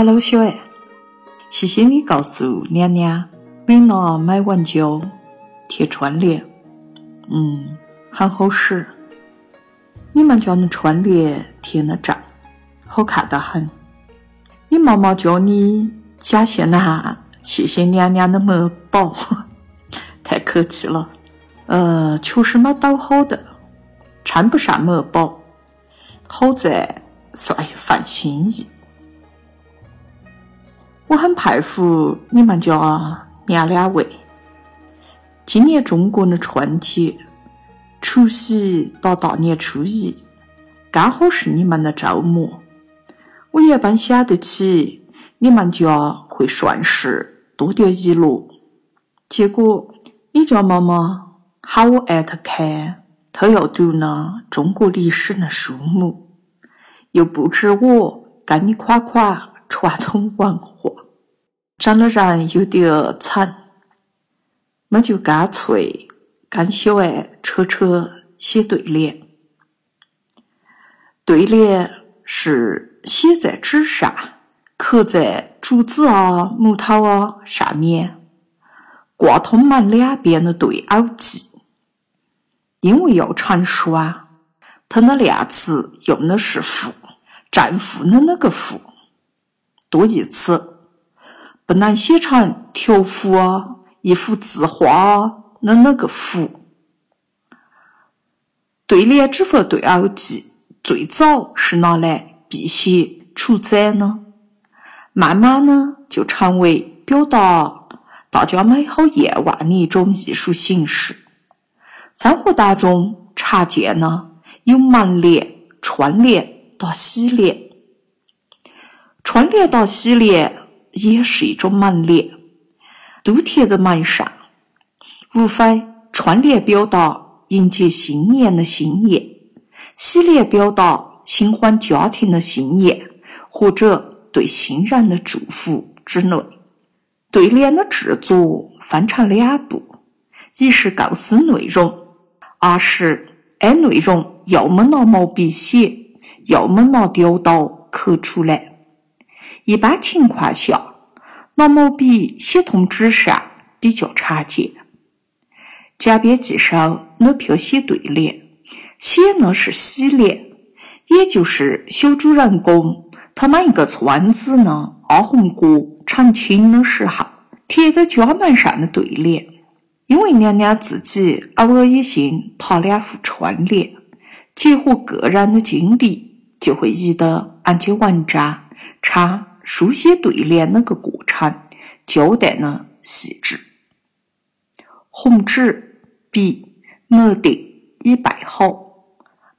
快乐小爱，谢谢你告诉娘娘，为了买完胶贴窗帘。嗯，很好使。你们家的窗帘贴的正，好看得很。你妈妈叫你加线了哈，谢谢娘娘的墨宝，太客气了。呃，确实没倒好的，称不上墨宝，好在算一份心意。我很佩服你们家娘两位。今年中国的春节，除夕到大年初一，刚好是你们的周末。我原本想得起你们家会顺势多点一箩，结果你家妈妈喊我艾特看，她要读呢中国历史的书目，又不知我跟你夸夸传统文化。整的人有点惨，那就干脆跟小爱扯扯写对联。对联是写在纸上，刻在竹子啊、木头啊上面，挂通门两边的对偶记。因为要成书啊，它的量词用的是负，正负的那个负，多义词。不能写成条幅啊，一幅字画啊的那个幅。对联之和对偶记最早是拿来辟邪除灾呢，慢慢呢就成为表达大家美好愿望的一种艺术形式。生活当中常见呢有门联、春联到喜联，春联到喜联。也是一种门联，都贴在门上。无非春联表达迎接新年的心愿，喜联表达新欢家庭的心愿，或者对新人的祝福之类。对联的制作分成两步：一是构思内容，二是按内容要么拿毛笔写，要么拿雕刀刻出来。一般情况下，拿毛笔写通纸上比较常见。江边记手那篇写对联，写的是喜联，也就是小主人公他们一个村子呢阿红哥成亲的时候贴在家门上的对联。因为娘娘自己偶尔也信他两副春联，结合个人的经历，就会译得按揭文章唱。书写对联那个过程交代呢细致。红纸笔墨得已备好，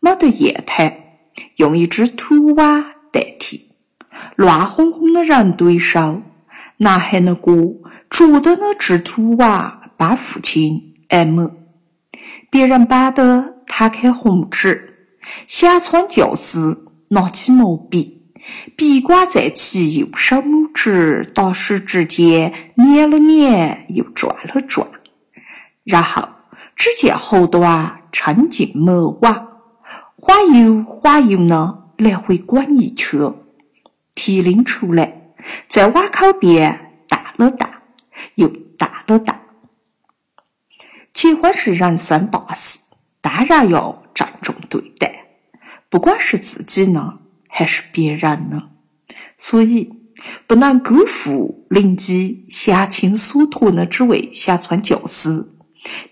没得砚台，用一只土碗代替。乱哄哄的人对手，男孩的哥着的那只土碗帮父亲按摩。别人摆的摊开红纸，小川教师拿起毛笔。笔管在其右手指、大食指间捻了捻，又转了转，然后只见后端撑进木碗，晃悠晃悠呢，来回滚一圈，提拎出来，在碗口边荡了荡，又荡了荡。结婚是人生大事，当然要郑重对待，不管是自己呢。还是别人呢，所以不能辜负邻居乡亲所托的这位乡村教师，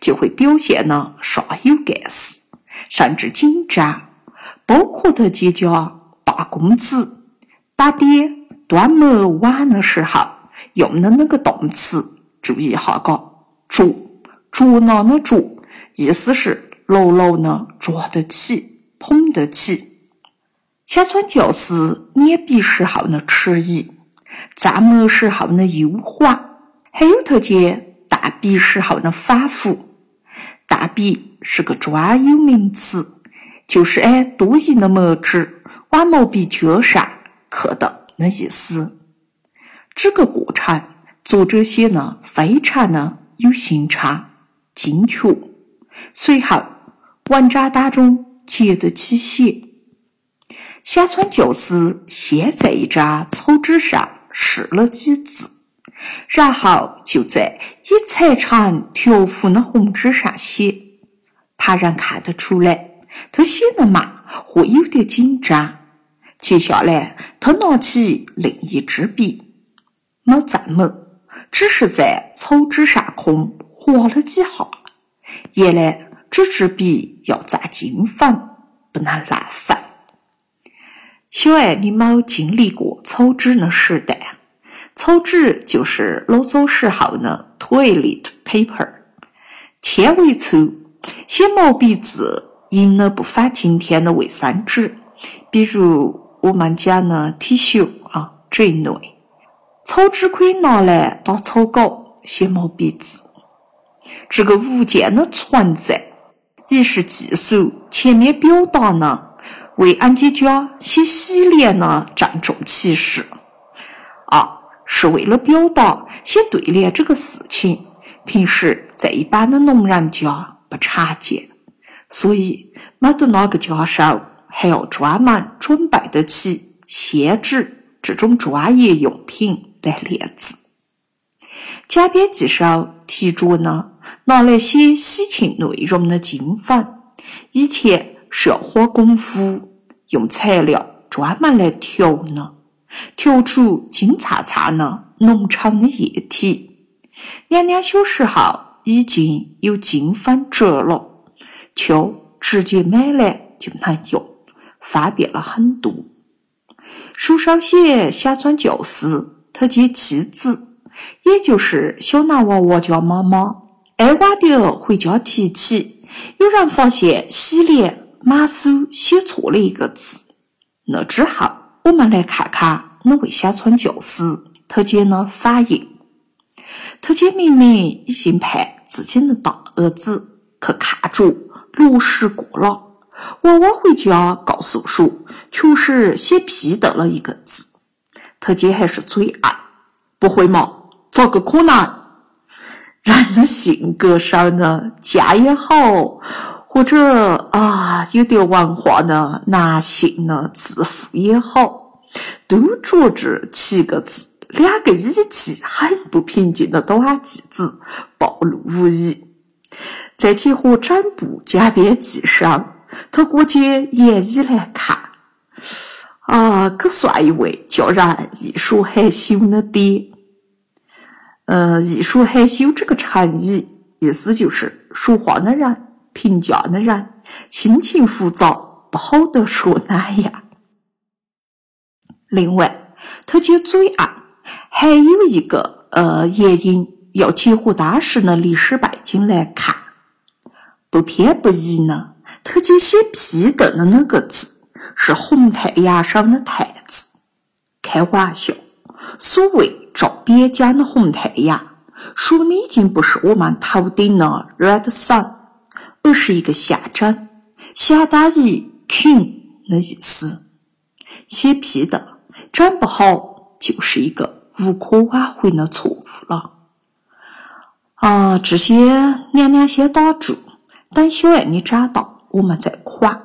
就会表现的煞有干事，甚至紧张。包括他结家大公子打爹端木碗的时候用的那个动词，注意哈嘎，捉捉拿的捉，意思是牢牢的抓得起，捧得起。小川教师捻笔时候的迟疑，蘸墨时候的忧患，还有他见淡笔时候的反复。大笔是个专有名词，就是按多余的墨汁往毛笔尖上刻的那意思。这个过程，作者写呢非常的有心肠、精确。随后，文章当中接得起写。乡村教师先在一张草纸上试了几字，然后就在以彩长条幅的红纸上写。旁人看得出来，他写的慢或有点紧张。接下来，他拿起另一支笔，没再猛，只是在草纸上空划了几下。原来这支笔要蘸金粉，不能浪费。小爱，你没有经历过草纸的时代。草纸就是老早时候的 toilet paper，纤维粗，写毛笔字印了不反今天的卫生纸，比如。我们讲的，T 恤啊这一类，草纸可以拿来打草稿、写毛笔字。这个物件的存在，一是技术前面表达呢，为俺姐家写喜联呢郑重其事；二是为了表达写对联这个事情，平时在一般的农人家不常见，所以没得哪个家手。还要专门准备得起线纸这种专业用品来练字。甲边记上提着呢，拿来写喜庆内容的金粉，以前是要花功夫，用材料专门来调呢，调出金灿灿的浓稠的液体。娘娘小时候已经有金粉折了，就直接买来就能用。方便了很多。书上写乡村教师，他接妻子，也就是小男娃娃家妈妈，挨晚的回家提起，有人发现洗脸马苏写错了一个字。那之后，我们来看看那位下川教师他姐呢反应。他姐明明已经派自己的大儿子去看着落实过了。娃娃回家告诉说，确实写批得了一个字。他姐还是嘴硬，不会嘛？咋个可能？人的性格上呢，家也好，或者啊有点文化的男性呢，自负也好，都觉着七个字，两个语气很不平静的短句子暴露无遗。再结合整部家编记上。他估计严以来看，啊，可算一位叫人艺术害羞的爹。呃，艺术害羞这个成语，意思就是说话的人、评价的人心情浮躁，不好的说哪样。另外，他姐嘴硬，还有一个呃原因，要结合当时的历史背景来看，不偏不倚呢。他就写“批的的那个字是红太阳上的太字，开玩笑。所谓照边疆的红太阳，说的已经不是我们头顶的 red sun，而是一个象征，相当于 king 的意思。写“批的整不好，就是一个无可挽回的错误了。啊，这些娘娘先打住，等小爱你长大。我们再夸。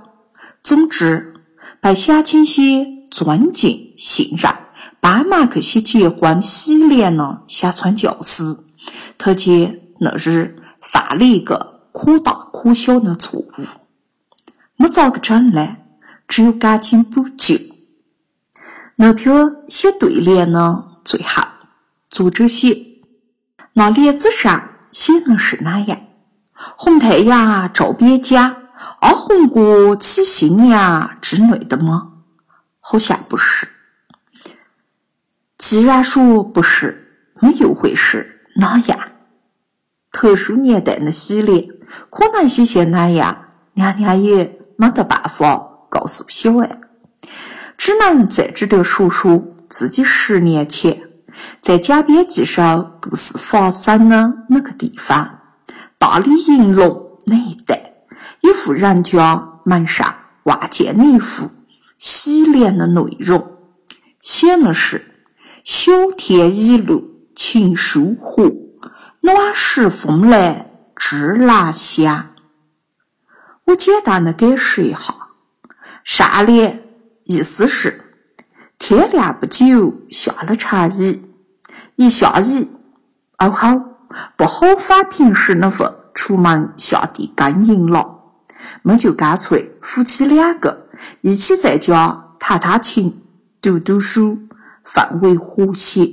总之，被小青些尊敬、信任，帮忙去些结婚喜联呢。下川教师，他姐那日犯了一个可大可小的错误，没咋个整呢？只有赶紧补救。那篇写对联呢？最后，作者写那联子上写的是哪样？红太阳照边疆。阿红过起新娘之类的吗？好像不是。既然说不是，那又会是哪样？特殊年代的洗脸，可能写些哪样？娘娘也没得办法告诉小爱，只能在这里说说自己十年前在江边记上故事发生的那个地方——大理银龙那一带。一户人家门上挂见了一幅喜联的内容，写的是“小天一路情疏和，暖时风来知兰香”。我简单的解释一下：上联意思是天亮不久下了场雨，一下雨，哦好，不好法平时那份出门下地耕耘了，么就干脆夫妻两个一起在家弹弹琴、读读书，氛围和谐。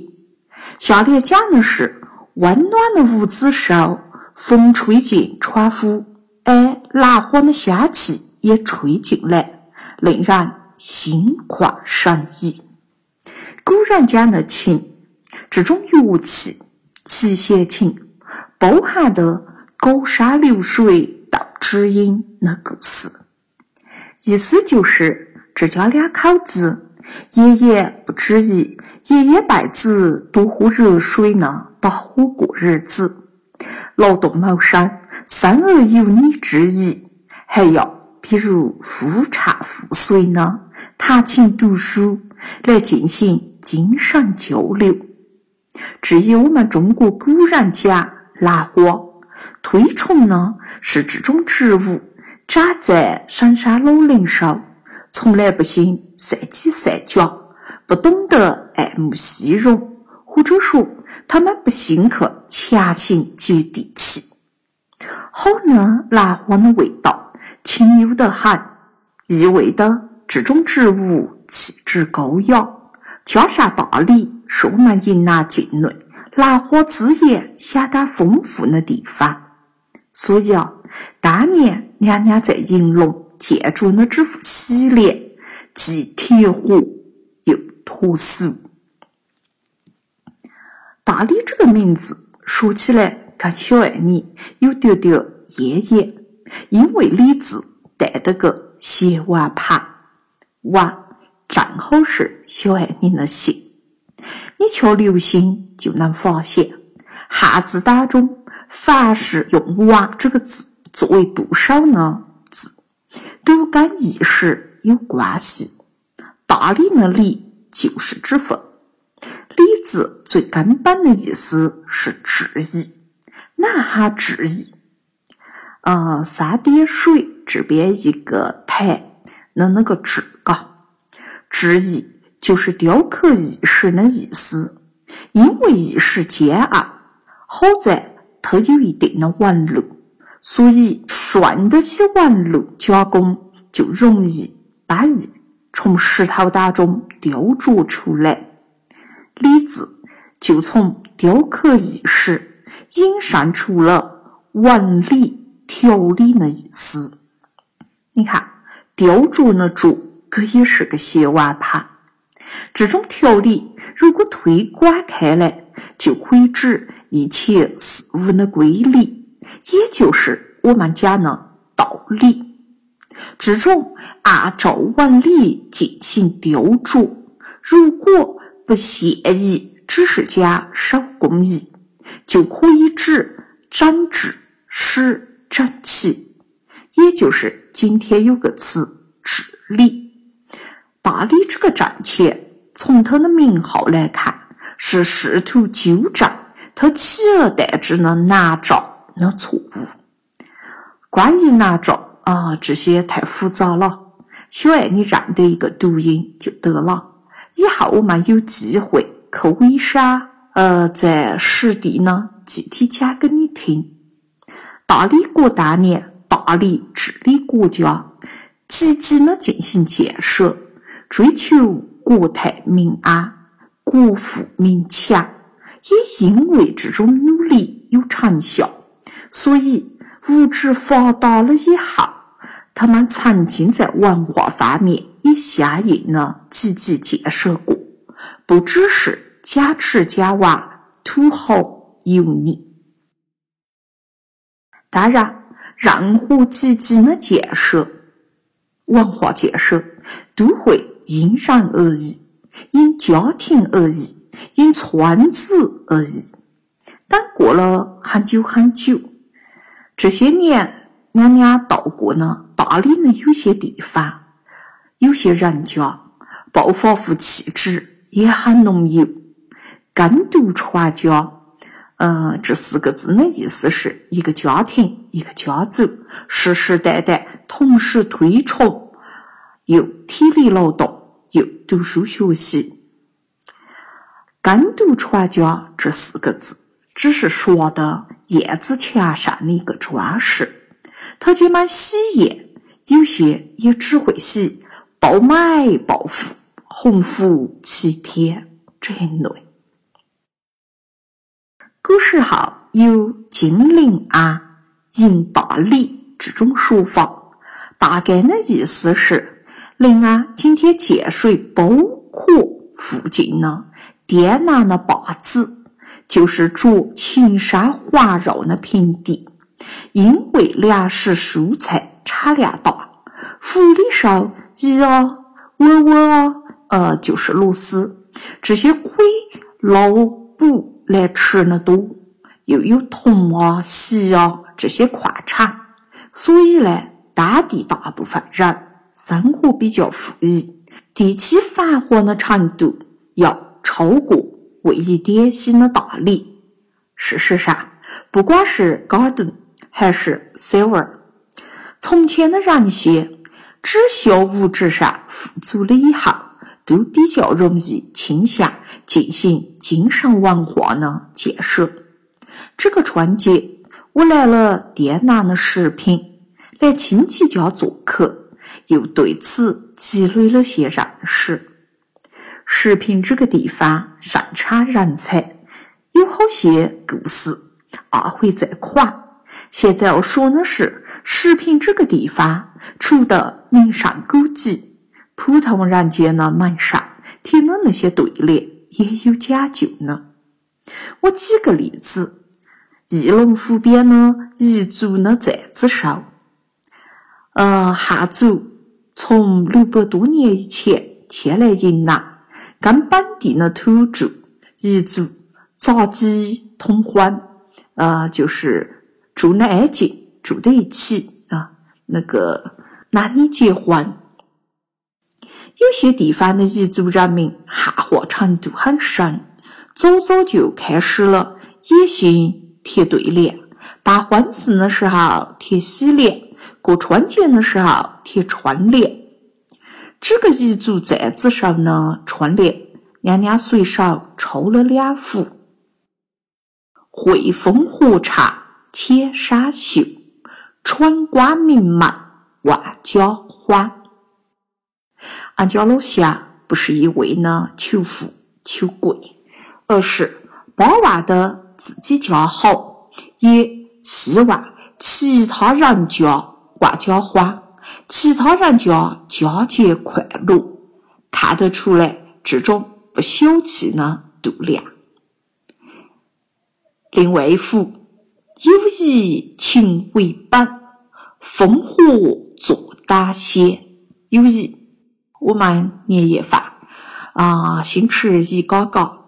下联讲的是温暖的屋子受风吹进窗户，而蜡火的香气也吹进来，令人心旷神怡。古人讲的琴，这种乐器，七弦琴，包含的“高山流水到知音”的故事，意思就是这家两口子，爷爷不知意，爷爷辈子多喝热水呢，打火过日子，劳动谋生，生儿有你之意，还要比如夫唱妇随呢，弹琴读书来进行精神交流。至于我们中国古人讲兰花，推崇呢是这种植物长在深山老林上，从来不兴善挤善夹，不懂得爱慕虚荣，或者说他们不兴去强行接地气。好呢，兰花的味道清幽得很，意味着这种植物气质高雅，加上大理是我们云南境内兰花资源相当丰富的地方，所以啊，当年娘娘在银龙建筑的这副喜联，既贴合又脱俗。大理这个名字说起来跟小爱你有点点渊源，因为“李”字带的个斜碗旁，碗正好是小爱你的姓。你瞧留心就能发现，汉字当中凡是用“碗”这个字作为部首的字，都跟意识有关系。大理的“理”就是指份。李字最根本的意思是质疑，哪哈质疑？呃，三点水这边一个台那那个质嘎，质疑就是雕刻意识的意思。因为意识坚硬，好在它有一定的纹路，所以顺得起纹路加工，就容易把意从石头当中雕琢出来。李字就从雕刻意识引申出了纹理、条理的意思。你看，雕琢的琢，可也是个斜弯旁。这种条理如果推广开来，就可以指一切事物的规律，也就是我们讲的道理。这种按照纹理进行雕琢，如果不限于只是讲手工艺，就可以指整治、使整齐，也就是今天有个词“治理”。大理这个站前，从它的名号来看，是试图纠正它取而代之的南诏的错误。关于南诏啊，这些太复杂了，小爱你认得一个读音就得了。以后我们有机会去微山，呃，在实地呢具体讲给你听。大理国当年大力治理国家，积极的进行建设，追求国泰民安、国富民强。也因为这种努力有成效，所以物质发达了以后，他们曾经在文化方面。也相应的积极建设过，不只是假吃假玩、土豪油腻。当然，任何积极的建设、文化建设都会因人而异，因家庭而异，因村子而异。但过了很久很久，这些年娘娘到过呢大理的有些地方。有些人家暴发户气质也很浓郁，耕读传家。嗯，这四个字的意思是一个家庭，一个家族，世世代代同时推崇，又体力劳动，又读书学习。耕读传家这四个字，只是说的燕子墙上的一个装饰。他既蛮喜宴，有些也只会喜暴买暴富、鸿福齐天这一类。古时候有金陵安、迎大理这种说法，大概的意思是临安今天建水包括附近呢。滇南的坝子就是着青山环绕的平地，因为粮食蔬菜产量大，府里上鸡啊、鹅鹅啊，呃，就是螺丝这些龟、捞捕来吃的多，又有铜啊、锡啊这些矿产，所以呢，当地大部分人生活比较富裕，地区繁华的程度要。超过为一点心的大理。事实上，不管是嘎顿还是 silver，从前的人些只需物质上富足了以后，都比较容易倾向进行精神文化的建设。这个春节，我来了滇南的石屏，来亲戚家做客，又对此积累了些认识。石屏这个地方盛产人才，有好些故事，阿会再夸。现在要说的是，石屏这个地方，除了名胜古迹，普通人间的门上贴的那些对联也有讲究呢。我举个例子，翼龙湖边的彝族的寨子上，呃，汉族从六百多年以前迁来云南。跟本地的土著彝族杂基通婚，呃，就是住的挨近，住在一起啊，那个男女结婚。有些地方的彝族人民汉化程度很深，早早就开始了野性贴对联，办婚事的时候贴喜联，过春节的时候贴春联。这个彝族寨子上呢，春联娘娘随手抽了两幅：“汇丰河长千山秀，春光明媚万家欢。”俺家老乡不是一味呢求富求贵，而是巴望的自己家好，也希望其他人家万家欢。其他人家佳节快乐，看得出来这种不小气的度量。另外一幅友谊情为本，烽火做胆先。友谊，我们年夜饭啊，先吃一嘎嘎，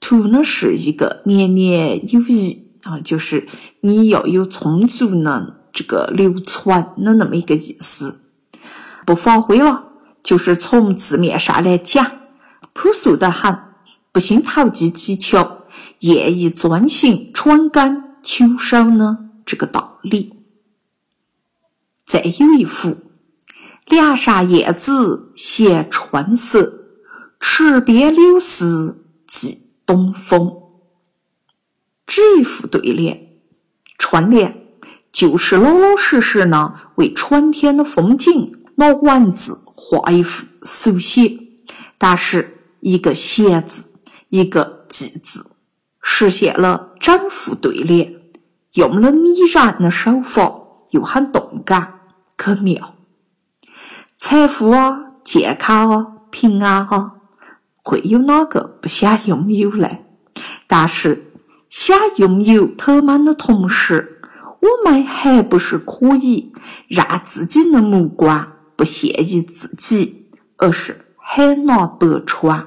图的是一个年年有余啊，就是你要有充足的。这个流传的那么一个意思，不发挥了，就是从字面上来讲，朴素的很，不兴投机取巧，愿意遵循传根求守呢这个道理。再有一幅，梁上燕子衔春色，池边柳丝寄东风。这一副对联，春联。就是老老实实呢，为春天的风景拿文字画一幅手写，但是一个闲字，一个记字，实现了整副对联，用了拟人的手法，又很动感可妙。财富啊，健康啊，平安啊，会有哪个不想拥有呢？但是想拥有他们的同时，我们还不是可以让自己的目光不限于自己，而是海纳百川，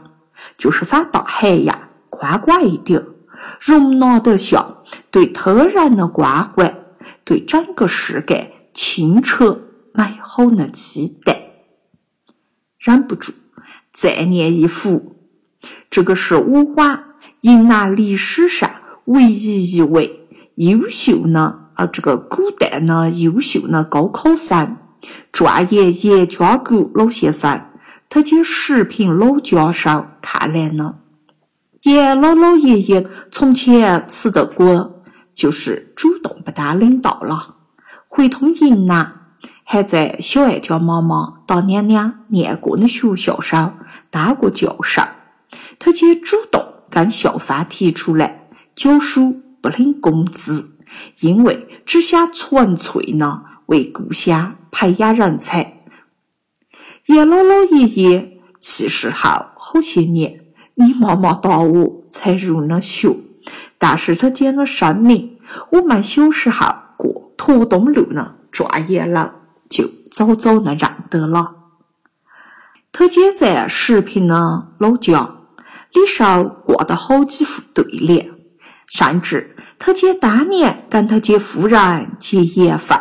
就是放大海洋，宽广一点，容纳得下对他人的关怀，对整个世界清澈美好的期待。忍不住再念一幅，这个是我国云南历史上唯一一位优秀的。啊，这个古代呢，优秀的高考生，状元严家谷老先生他见视频老教授看来呢，叶姥姥爷爷从前吃的过，就是主动不当领导了，回通营呐，还在小爱家妈妈当娘娘念过的学校上当过教授。他见主动跟校方提出来教书不领工资，因为只想纯粹呢为故乡培养人才。叶姥姥爷爷去世后好些年，你妈妈到我才入了学。但是他讲了生明，我们小时候过驼东路呢转眼了，就早早的认得了。他姐在视频呢老家，李少挂的好几副对联，甚至他姐当年跟他姐夫人结缘分。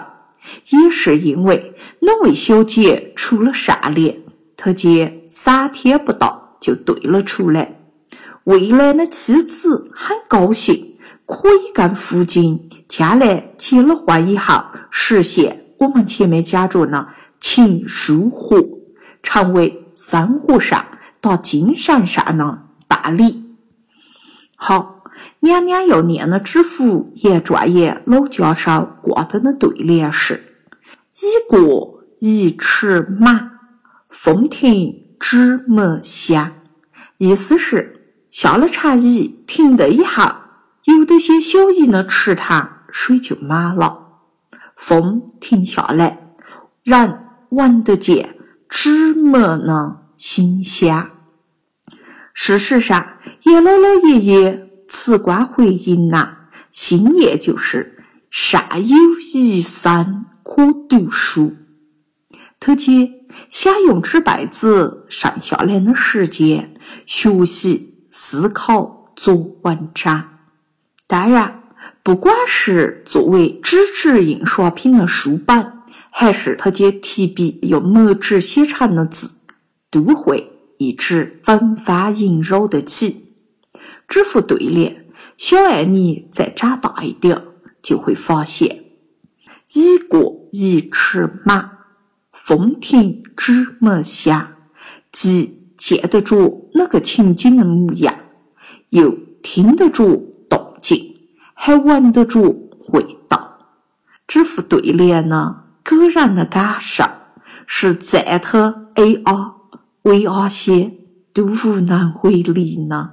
也是因为那位小姐出了善联，他姐三天不到就对了出来。未来的妻子很高兴，可以跟父亲将来结了婚以后实现我们前面讲着呢情书合，成为生活上到精神上的伴侣。好，娘娘要念的知府严专业老教授挂的那对联是。已过一尺马，风停纸没香。意思是下了茶椅停的以后，有的些小驿的池塘水就满了。风停下来，人闻得见纸没的馨香。事实上，叶姥姥爷爷辞官回营呐，心念就是善有一生。可读书，特姐想用这辈子剩下来的时间学习、思考、做文章。当然，不管是作为纸质印刷品的书本，还是他姐提笔用墨纸写成的字，都会一直风帆萦绕得起。这副对联，小爱你再长大一点，就会发现。已过一尺马，风停纸没香。既见得着那个情景的模样，又听得着动静，还闻得着味道。这副对联呢，个人的感受是赞他 A R V R 些都无能为力呢。